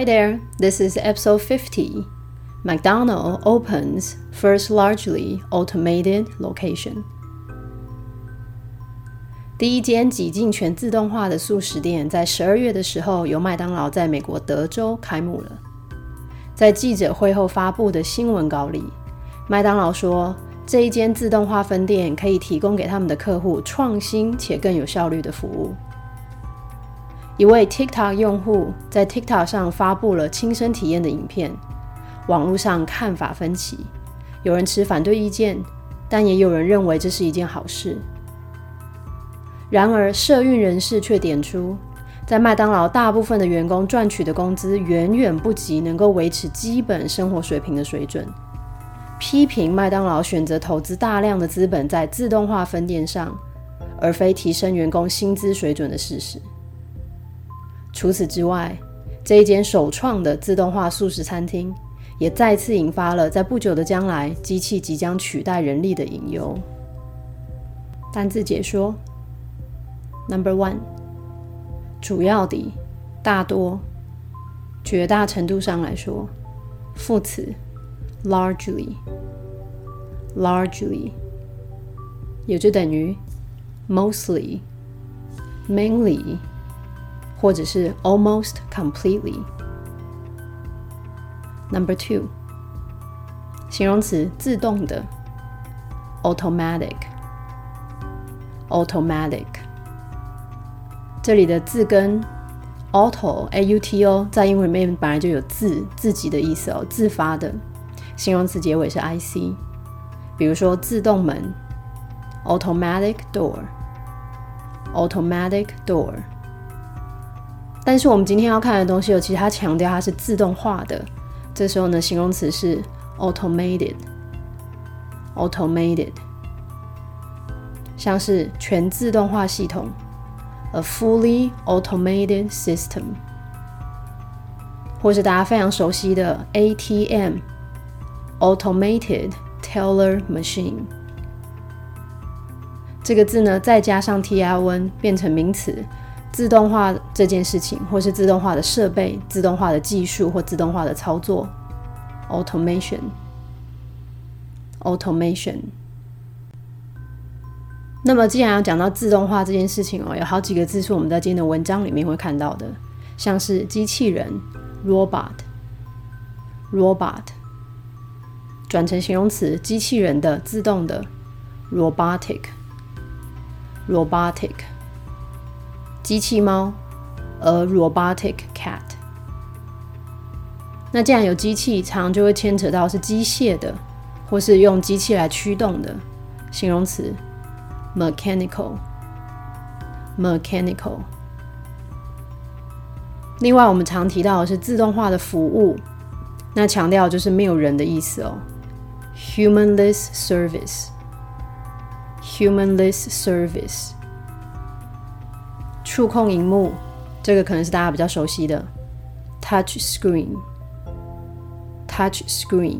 Hi there, this is episode 50. McDonald opens first largely automated location. 第一间几近全自动化的素食店在十二月的时候，由麦当劳在美国德州开幕了。在记者会后发布的新闻稿里，麦当劳说，这一间自动化分店可以提供给他们的客户创新且更有效率的服务。一位 TikTok 用户在 TikTok 上发布了亲身体验的影片，网络上看法分歧，有人持反对意见，但也有人认为这是一件好事。然而，社运人士却点出，在麦当劳大部分的员工赚取的工资远远不及能够维持基本生活水平的水准，批评麦当劳选择投资大量的资本在自动化分店上，而非提升员工薪资水准的事实。除此之外，这一间首创的自动化素食餐厅，也再次引发了在不久的将来机器即将取代人力的隐忧。单字解说。Number one，主要的、大多、绝大程度上来说，副词 largely，largely 也就等于 mostly、mainly 或者是 almost completely。Number two，形容词自动的 automatic，automatic。这里的字根 auto a u t o 在英文里面本来就有自自己的意思哦，自发的形容词结尾是 i c，比如说自动门 automatic door，automatic door。 但是我们今天要看的东西有其实它强调它是自动化的，这时候呢形容词是 automated，automated，像是全自动化系统。A fully automated system，或是大家非常熟悉的 ATM，automated teller machine。这个字呢，再加上 TIN 变成名词，自动化这件事情，或是自动化的设备、自动化的技术或自动化的操作，automation，automation。那么，既然要讲到自动化这件事情哦，有好几个字是我们在今天的文章里面会看到的，像是机器人 （robot），robot 转成形容词，机器人的、自动的。（robotic），robotic 机器猫，a robotic cat。那既然有机器，常就会牵扯到是机械的，或是用机器来驱动的形容词。mechanical mechanical。另外，我们常提到的是自动化的服务，那强调就是没有人的意思哦。humanless service humanless service。触控荧幕，这个可能是大家比较熟悉的 touch screen touch screen。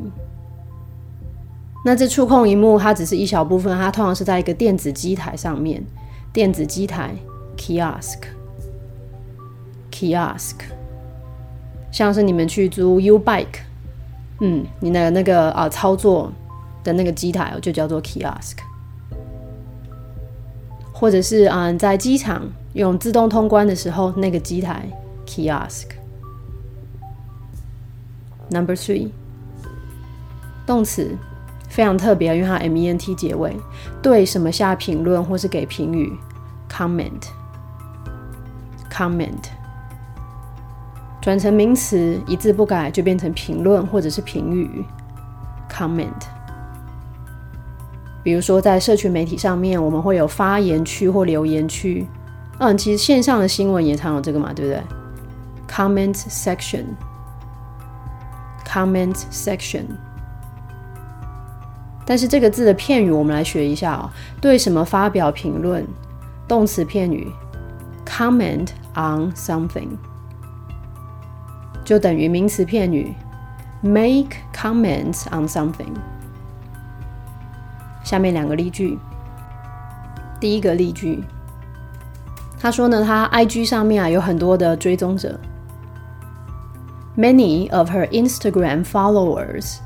那这触控荧幕它只是一小部分，它通常是在一个电子机台上面。电子机台 kiosk，kiosk，像是你们去租 U bike，嗯，你的那个啊操作的那个机台就叫做 kiosk，或者是啊在机场用自动通关的时候那个机台 kiosk。Number three，动词。非常特别，因为它 m e n t 结尾，对什么下评论或是给评语，comment，comment，转成名词一字不改就变成评论或者是评语，comment。比如说在社群媒体上面，我们会有发言区或留言区，嗯，其实线上的新闻也常有这个嘛，对不对？comment section，comment section。但是这个字的片语，我们来学一下哦。对什么发表评论？动词片语，comment on something，就等于名词片语，make comments on something。下面两个例句。第一个例句，他说呢，他 IG 上面啊有很多的追踪者。many of her Instagram followers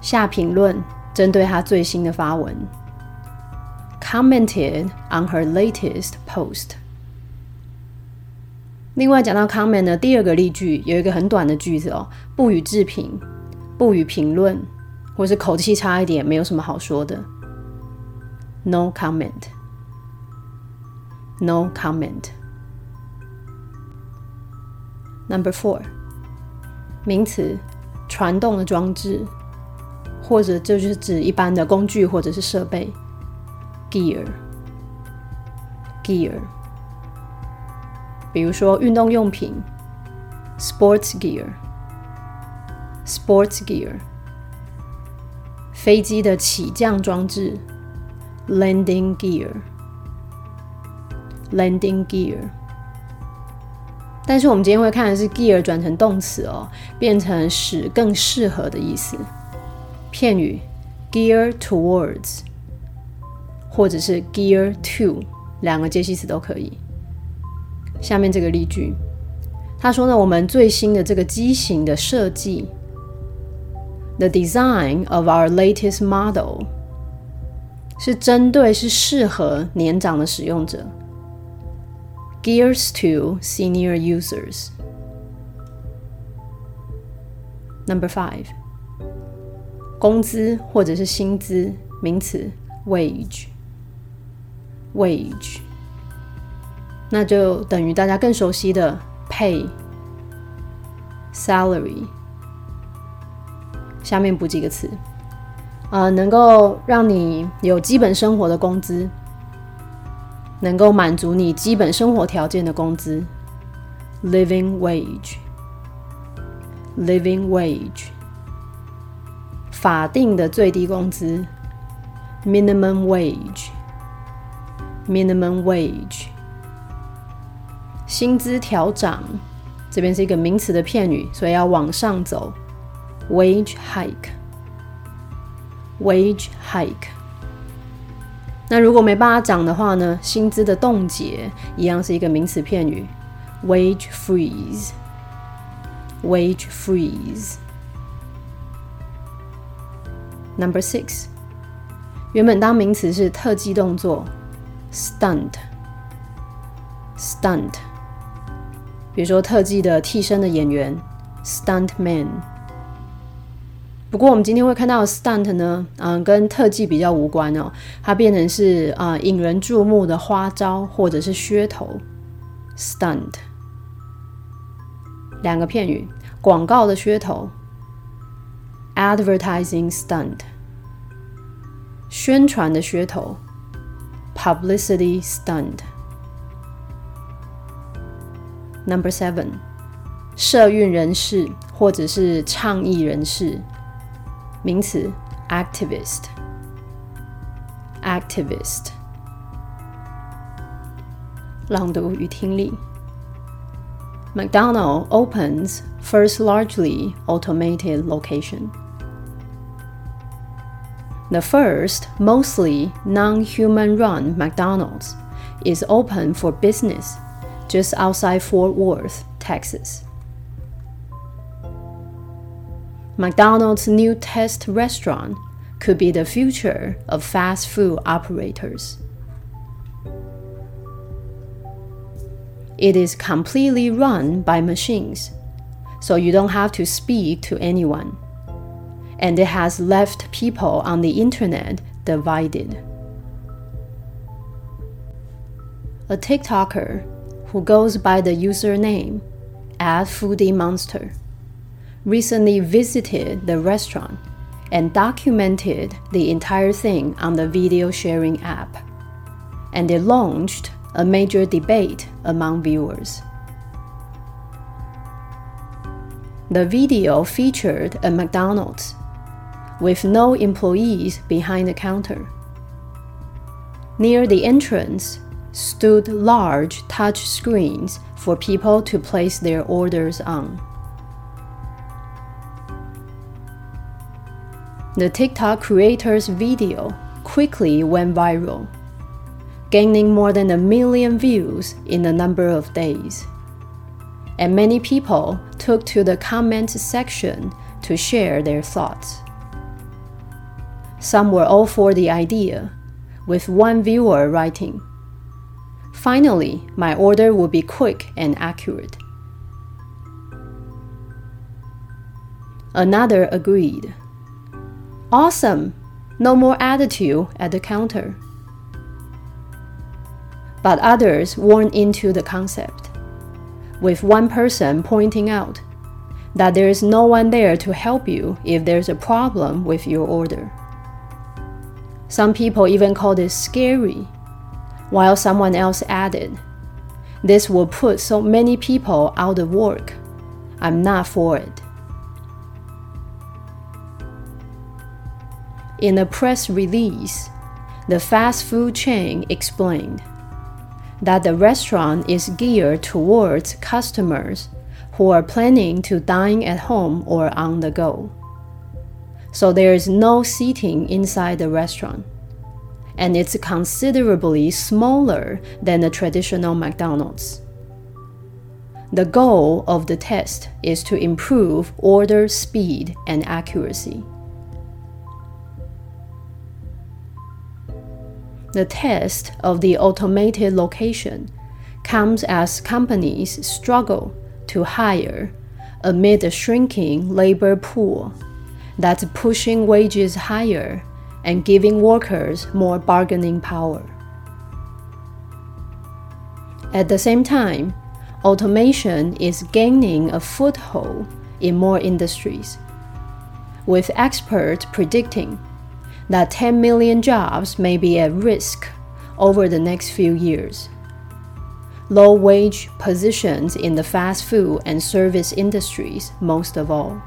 下评论，针对她最新的发文，commented on her latest post。另外讲到 comment 的第二个例句，有一个很短的句子哦，不予置评，不予评论，或是口气差一点，没有什么好说的。No comment. No comment. Number four，名词，传动的装置，或者这就是指一般的工具或者是设备。Gear，gear。比如说运动用品，sports gear，sports gear。飞机的起降装置，landing Landing gear。但是我们今天会看的是 gear 转成动词哦，变成使更适合的意思。片语 gear towards，或者是 gear to，两个介系词都可以。下面这个例句，他说呢，我们最新的这个机型的设计，the design of our latest model，是针对是适合年长的使用者。Gears to senior users. Number five，工资或者是薪资，名词 wage。wage，那就等于大家更熟悉的 pay、salary。下面补几个词，呃，能够让你有基本生活的工资。能够满足你基本生活条件的工资，living wage，living wage，法定的最低工资，minimum wage，minimum wage，薪资调涨，这边是一个名词的片语，所以要往上走，wage hike，wage hike。那如果没办法涨的话呢？薪资的冻结一样是一个名词片语，wage freeze，wage freeze。Number six，原本当名词是特技动作，stunt，stunt。比如说特技的替身的演员，stuntman。不过我们今天会看到 stunt 呢，嗯，跟特技比较无关哦，它变成是啊引人注目的花招或者是噱头。stunt 两个片语，广告的噱头，advertising stunt，宣传的噱头，publicity stunt。Number seven，社运人士或者是倡议人士。名词 activist activist 朗读与听力 McDonald opens first largely automated location. The first, mostly non human run McDonald's is open for business just outside Fort Worth, Texas. McDonald's new test restaurant could be the future of fast food operators. It is completely run by machines, so you don't have to speak to anyone. And it has left people on the internet divided. A TikToker who goes by the username at Foodie Monster recently visited the restaurant and documented the entire thing on the video sharing app. And it launched a major debate among viewers. The video featured a McDonald's with no employees behind the counter. Near the entrance stood large touch screens for people to place their orders on. The TikTok creator's video quickly went viral, gaining more than a million views in a number of days. and many people took to the comment section to share their thoughts. Some were all for the idea, with one viewer writing, Finally, my order will be quick and accurate. Another agreed. Awesome! No more attitude at the counter. But others weren't into the concept, with one person pointing out that there is no one there to help you if there's a problem with your order. Some people even called it scary, while someone else added, This will put so many people out of work. I'm not for it. In a press release, the fast food chain explained that the restaurant is geared towards customers who are planning to dine at home or on the go. So there is no seating inside the restaurant, and it's considerably smaller than a traditional McDonald's. The goal of the test is to improve order speed and accuracy. The test of the automated location comes as companies struggle to hire amid a shrinking labor pool that's pushing wages higher and giving workers more bargaining power. At the same time, automation is gaining a foothold in more industries, with experts predicting that 10 million jobs may be at risk over the next few years. Low wage positions in the fast food and service industries, most of all.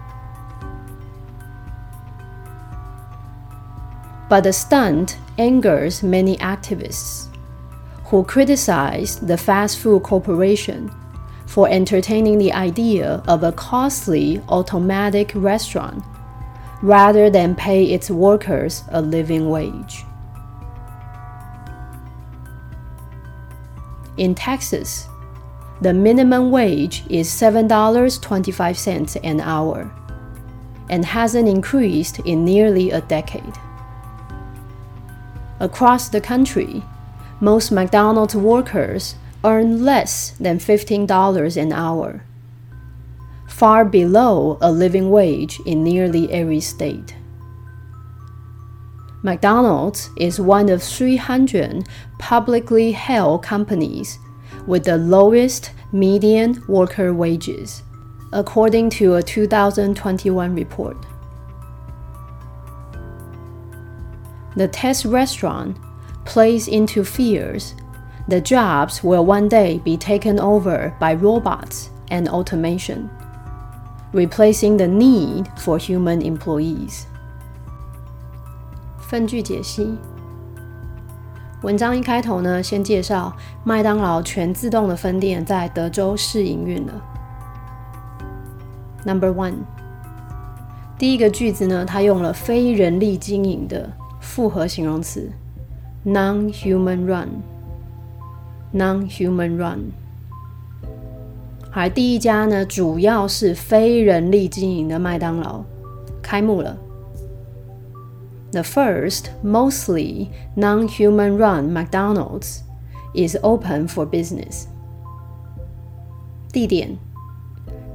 But the stunt angers many activists who criticize the fast food corporation for entertaining the idea of a costly automatic restaurant rather than pay its workers a living wage. In Texas, the minimum wage is $7.25 an hour and hasn't increased in nearly a decade. Across the country, most McDonald's workers earn less than $15 an hour far below a living wage in nearly every state. McDonald's is one of 300 publicly held companies with the lowest median worker wages, according to a 2021 report. The test restaurant plays into fears the jobs will one day be taken over by robots and automation replacing the need for human employees。分句解析。文章一开头呢，先介绍麦当劳全自动的分店在德州试营运了。Number one，第一个句子呢，它用了非人力经营的复合形容词，non-human run，non-human run。而第一家呢，主要是非人力经营的麦当劳开幕了。The first, mostly non-human run McDonald's is open for business. 地点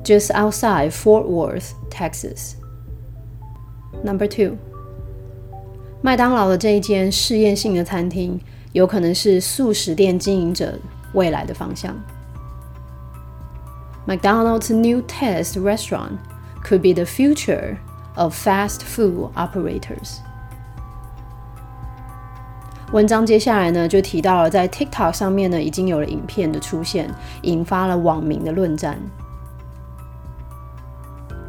：just outside Fort Worth, Texas. Number two，麦当劳的这一间试验性的餐厅，有可能是素食店经营者未来的方向。McDonald's new test restaurant could be the future of fast food operators. 文章接下来呢，就提到了在 TikTok 上面呢，已经有了影片的出现，引发了网民的论战。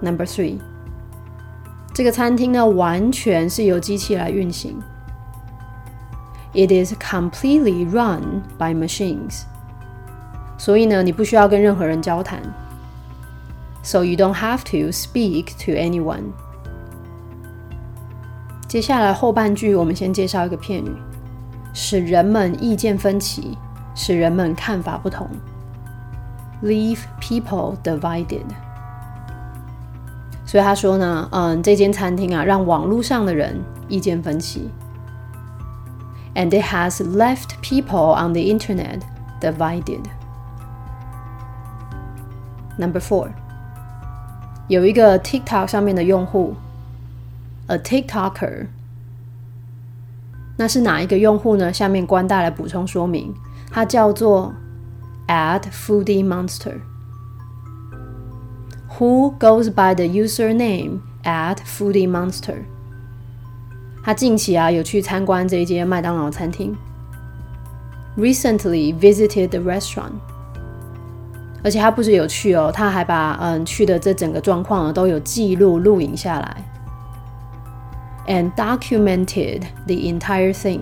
Number three，这个餐厅呢，完全是由机器来运行。It is completely run by machines. 所以呢，你不需要跟任何人交谈。So you don't have to speak to anyone。接下来后半句，我们先介绍一个片语，使人们意见分歧，使人们看法不同。 leave people divided。所以他说呢，嗯，这间餐厅啊，让网络上的人意见分歧。And it has left people on the internet divided. Number four，有一个 TikTok 上面的用户，a TikToker。那是哪一个用户呢？下面官大来补充说明，它叫做 Ad Foodie Monster。Who goes by the username at Foodie Monster？他近期啊有去参观这一间麦当劳餐厅，recently visited the restaurant。 而且他不止有去哦，他还把嗯去的这整个状况呢都有记录录影下来，and documented the entire thing，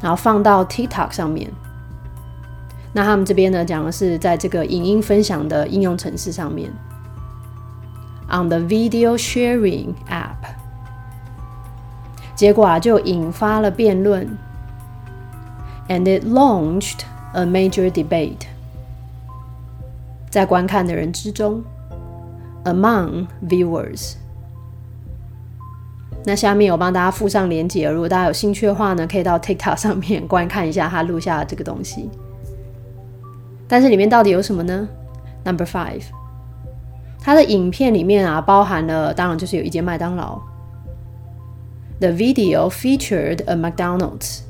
然后放到 TikTok 上面。那他们这边呢讲的是在这个影音分享的应用程式上面，on the video sharing app。结果啊就引发了辩论，and it launched a major debate。在观看的人之中，among viewers。那下面我帮大家附上连接，如果大家有兴趣的话呢，可以到 TikTok 上面观看一下他录下的这个东西。但是里面到底有什么呢？Number five，他的影片里面啊，包含了当然就是有一间麦当劳。The video featured a McDonald's，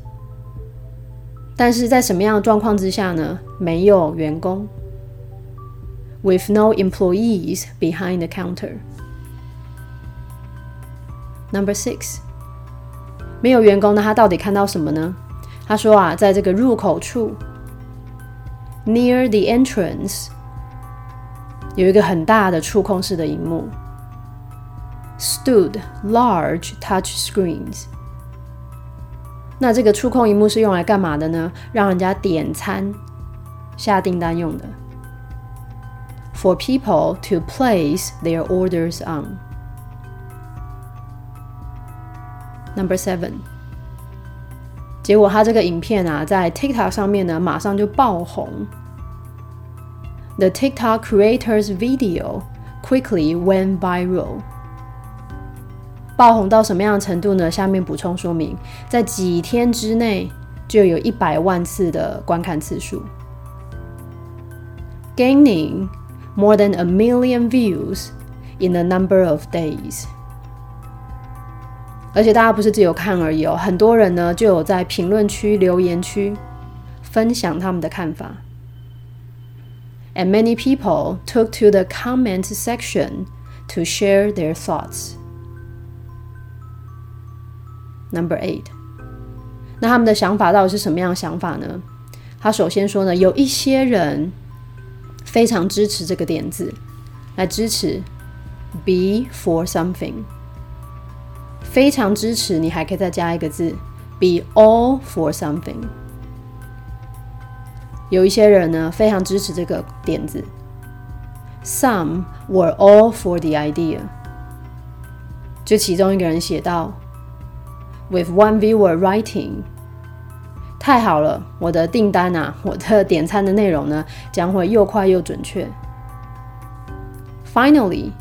但是在什么样的状况之下呢？没有员工。with no employees behind the counter. Number six，没有员工，那他到底看到什么呢？他说啊，在这个入口处，near the entrance，有一个很大的触控式的荧幕，stood large touch screens。那这个触控荧幕是用来干嘛的呢？让人家点餐、下订单用的。 for people to place their orders on. Number seven，结果他这个影片啊，在 TikTok 上面呢，马上就爆红。The TikTok creator's video quickly went viral。爆红到什么样的程度呢？下面补充说明，在几天之内就有一百万次的观看次数，gaining more than a million views in a number of days。而且大家不是只有看而已哦，很多人呢就有在评论区、留言区分享他们的看法。And many people took to the comment section to share their thoughts. Number eight，那他们的想法到底是什么样的想法呢？他首先说呢，有一些人 非常支持这个点子，来支持 be for something。非常支持，你还可以再加一个字 be all for something。有一些人呢非常支持这个点子，some were all for the idea。就其中一个人写到，with one viewer writing。太好了，我的订单啊，我的点餐的内容呢，将会又快又准确。Finally,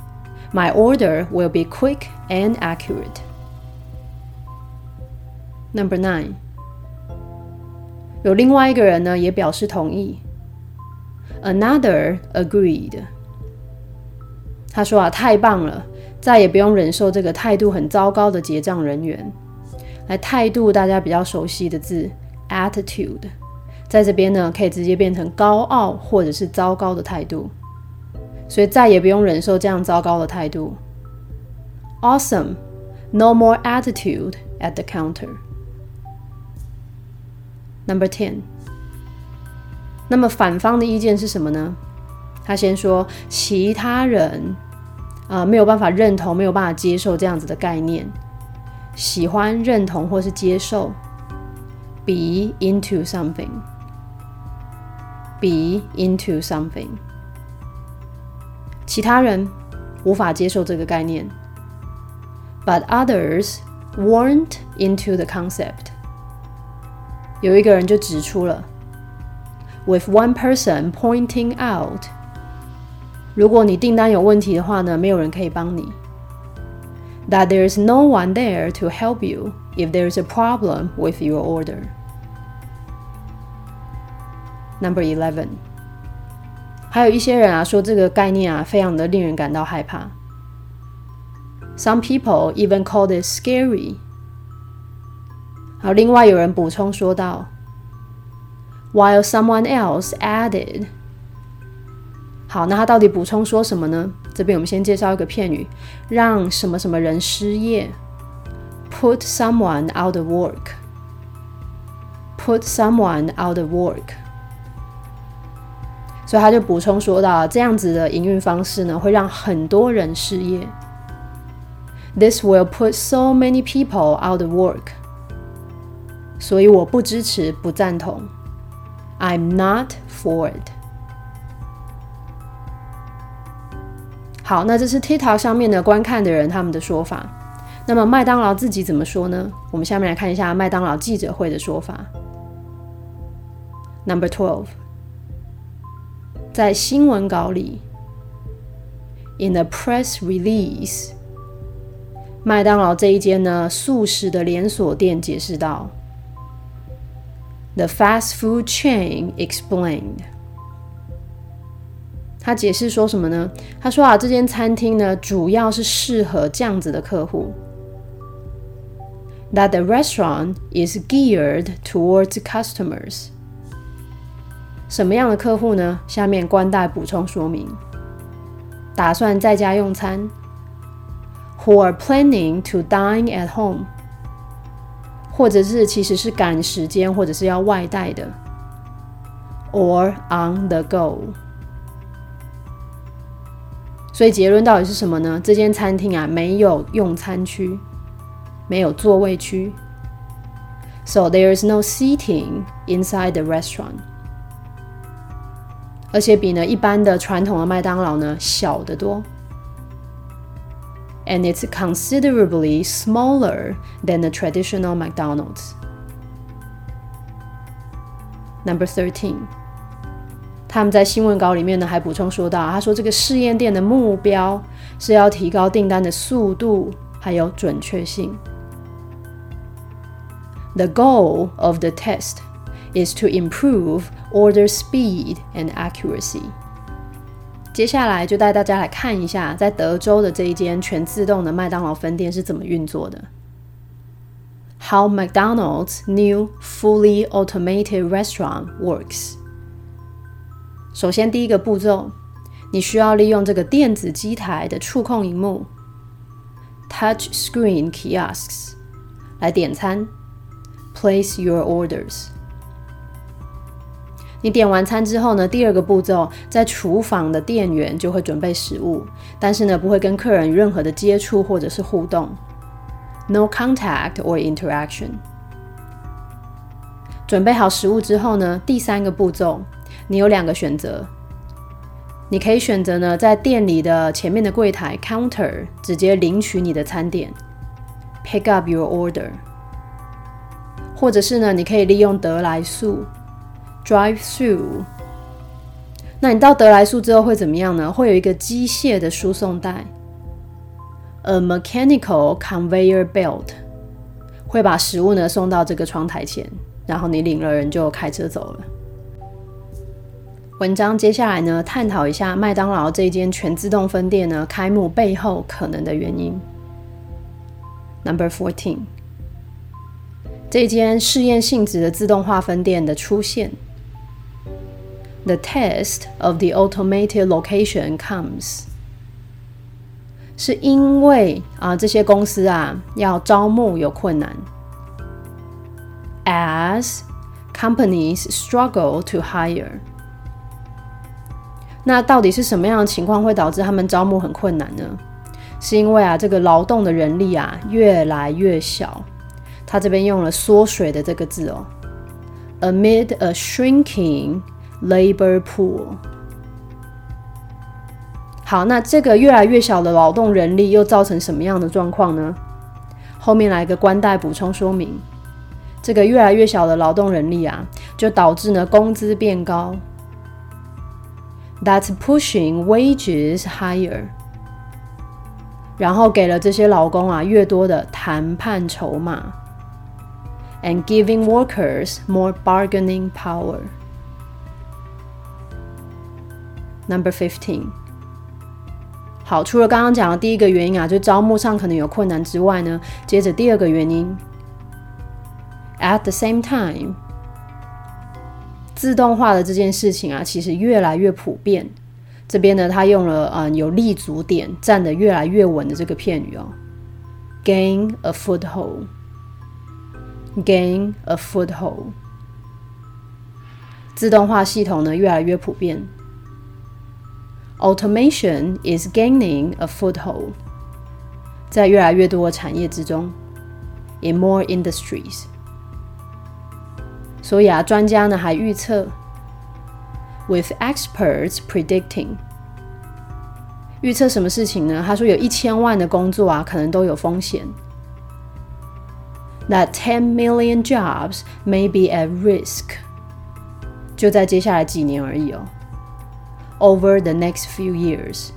my order will be quick and accurate. Number nine，有另外一个人呢也表示同意。Another agreed。他说啊，太棒了，再也不用忍受这个态度很糟糕的结账人员。来，态度大家比较熟悉的字。attitude，在这边呢，可以直接变成高傲或者是糟糕的态度，所以再也不用忍受这样糟糕的态度。Awesome, no more attitude at the counter. Number ten，那么反方的意见是什么呢？他先说其他人啊没有办法认同，没有办法接受这样子的概念，喜欢认同或是接受。be into something. Be into something. 其他人无法接受这个概念，but others weren't into the concept. 有一个人就指出了 with one person pointing out。如果你订单有问题的话呢，没有人可以帮你。That there is no one there to help you if there is a problem with your order. Number eleven，还有一些人啊说这个概念啊非常的令人感到害怕。Some people even call it scary. 好，另外有人补充说道，while someone else added。好，那他到底补充说什么呢？这边我们先介绍一个片语，让什么什么人失业，put someone out of work，put someone out of work。所以他就补充说到，这样子的营运方式呢，会让很多人失业。This will put so many people out of work。所以我不支持，不赞同。I'm not for it。好，那这是 TikTok 上面的观看的人他们的说法。那么麦当劳自己怎么说呢？我们下面来看一下麦当劳记者会的说法。Number twelve，在新闻稿里，in a press release，麦当劳这一间呢素食的连锁店解释道。The fast food chain explained，他解释说什么呢？他说啊，这间餐厅呢，主要是适合这样子的客户。That the restaurant is geared towards customers。 什么样的客户呢？下面官代补充说明：打算在家用餐，who are planning to dine at home。或者是其实是赶时间，或者是要外带的，or on the go。所以结论到底是什么呢？这间餐厅啊，没有用餐区，没有座位区，so there is no seating inside the restaurant。而且比呢一般的传统的麦当劳呢小得多。and it's considerably smaller than a traditional McDonald's. Number thirteen，他们在新闻稿里面呢还补充说到，他说这个试验店的目标是要提高订单的速度还有准确性。The goal of the test is to improve order speed and accuracy. 接下来就带大家来看一下，在德州的这一间全自动的麦当劳分店是怎么运作的。How McDonald's new fully automated restaurant works。首先，第一个步骤，你需要利用这个电子机台的触控荧幕 （Touch Screen Kiosks） 来点餐，Place your orders。 你点完餐之后呢？第二个步骤，在厨房的店员就会准备食物，但是呢，不会跟客人有任何的接触或者是互动，no contact or interaction。准备好食物之后呢？第三个步骤，你有两个选择，你可以选择呢，在店里的前面的柜台 counter 直接领取你的餐点，pick up your order，或者是呢，你可以利用得来速。Drive through，那你到德莱素之后会怎么样呢？会有一个机械的输送带，a mechanical conveyor belt，会把食物呢送到这个窗台前，然后你领了人就开车走了。文章接下来呢，探讨一下麦当劳这间全自动分店呢开幕背后可能的原因。Number fourteen，这间试验性质的自动化分店的出现。The test of the automated location comes，是因为啊这些公司啊要招募有困难，as companies struggle to hire。那到底是什么样的情况会导致他们招募很困难呢？是因为啊这个劳动的人力啊越来越小，他这边用了缩水的这个字哦，amid a shrinking。Labor pool。好，那这个越来越小的劳动人力又造成什么样的状况呢？后面来个官代补充说明：这个越来越小的劳动人力啊，就导致呢工资变高。That's pushing wages higher。然后给了这些劳工啊越多的谈判筹码，and giving workers more bargaining power。Number fifteen。好，除了刚刚讲的第一个原因啊，就招募上可能有困难之外呢，接着第二个原因，at the same time，自动化的这件事情啊，其实越来越普遍。这边呢，他用了嗯有立足点、站得越来越稳的这个片语哦，gain a foothold，gain a foothold，自动化系统呢越来越普遍。Automation is gaining a foothold，在越来越多的产业之中，in more industries。所以啊，专家呢还预测，with experts predicting，预测什么事情呢？他说有一千万的工作啊，可能都有风险。That ten million jobs may be at risk，就在接下来几年而已哦。 over the next few years。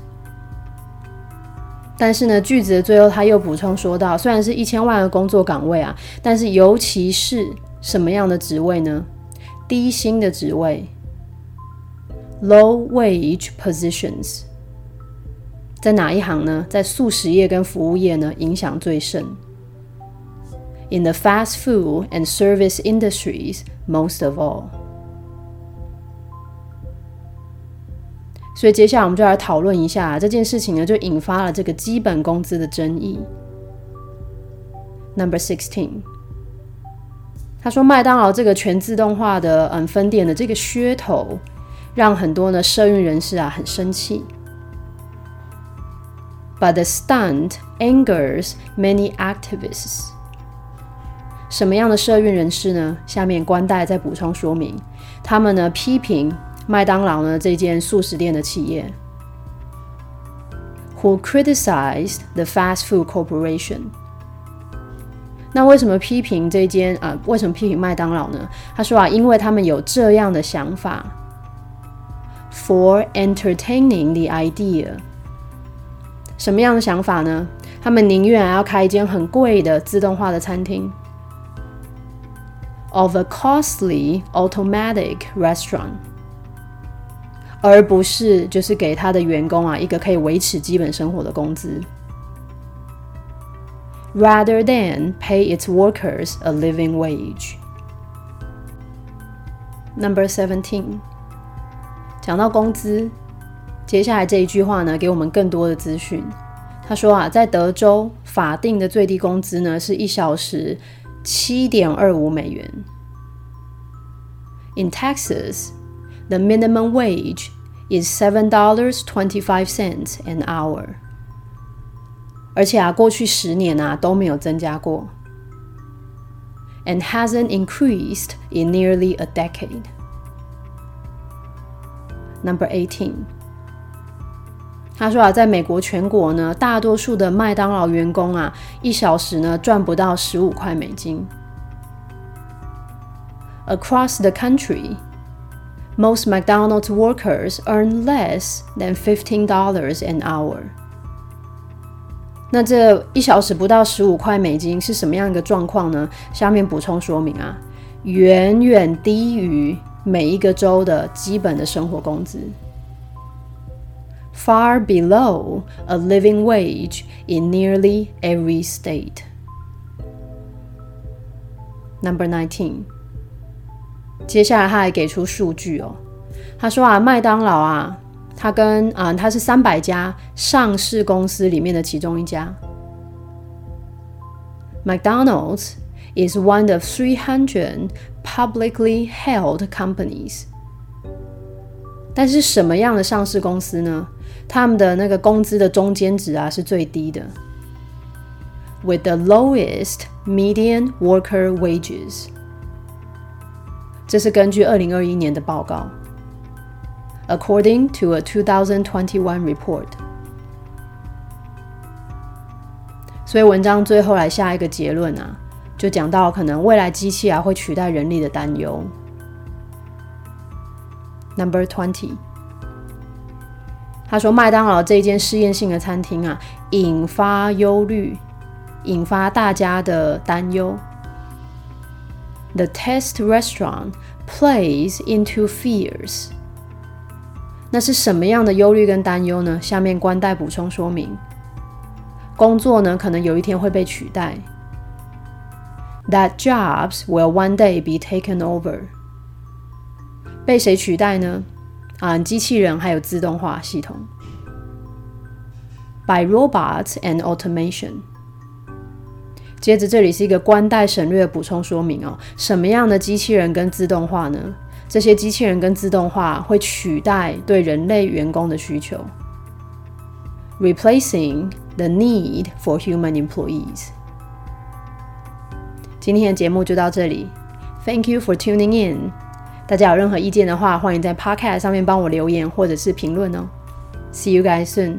但是呢，句子的最后他又补充说到，虽然是一千万个工作岗位啊，但是尤其是什么样的职位呢？低薪的职位 （low wage positions） 在哪一行呢？在素食业跟服务业呢，影响最甚。In the fast food and service industries, most of all. 所以接下来我们就来讨论一下这件事情呢，就引发了这个基本工资的争议。Number sixteen，他说麦当劳这个全自动化的嗯分店的这个噱头，让很多呢社运人士啊很生气。But the stunt angers many activists。什么样的社运人士呢？下面官代再补充说明，他们呢批评。麦当劳呢这间素食店的企业，who criticized the fast food corporation。那为什么批评这间啊？为什么批评麦当劳呢？他说啊，因为他们有这样的想法，for entertaining the idea。什么样的想法呢？他们宁愿要开一间很贵的自动化的餐厅，of a costly automatic restaurant。而不是就是给他的员工啊一个可以维持基本生活的工资，rather than pay its workers a living wage. Number seventeen，讲到工资，接下来这一句话呢，给我们更多的资讯。他说啊，在德州法定的最低工资呢是一小时七点二五美元。In Texas. The minimum wage is seven dollars twenty five cents an hour。而且啊，过去十年啊都没有增加过，and hasn't increased in nearly a decade. Number eighteen，他说啊，在美国全国呢，大多数的麦当劳员工啊，一小时呢赚不到十五块美金。Across the country most McDonald's workers earn less than fifteen dollars an hour。那这一小时不到十五块美金是什么样一个状况呢？下面补充说明啊，远远低于每一个州的基本的生活工资，far below a living wage in nearly every state. Number nineteen. 接下来他还给出数据哦，他说啊，麦当劳啊，他跟啊，他是三百家上市公司里面的其中一家。McDonald's is one of three hundred publicly held companies。但是什么样的上市公司呢？他们的那个工资的中间值啊是最低的，with the lowest median worker wages。这是根据二零二一年的报告，according to a 2021 report。所以文章最后来下一个结论啊，就讲到可能未来机器啊会取代人力的担忧。Number twenty，他说麦当劳这一间试验性的餐厅啊，引发忧虑，引发大家的担忧。The test restaurant plays into fears。那是什么样的忧虑跟担忧呢？下面官代补充说明。工作呢，可能有一天会被取代。That jobs will one day be taken over。被谁取代呢？啊，机器人还有自动化系统。By robots and automation。 接着这里是一个官代省略的补充说明哦，什么样的机器人跟自动化呢？这些机器人跟自动化会取代对人类员工的需求，replacing the need for human employees。今天的节目就到这里，Thank you for tuning in。大家有任何意见的话，欢迎在 Podcast 上面帮我留言或者是评论哦。See you guys soon.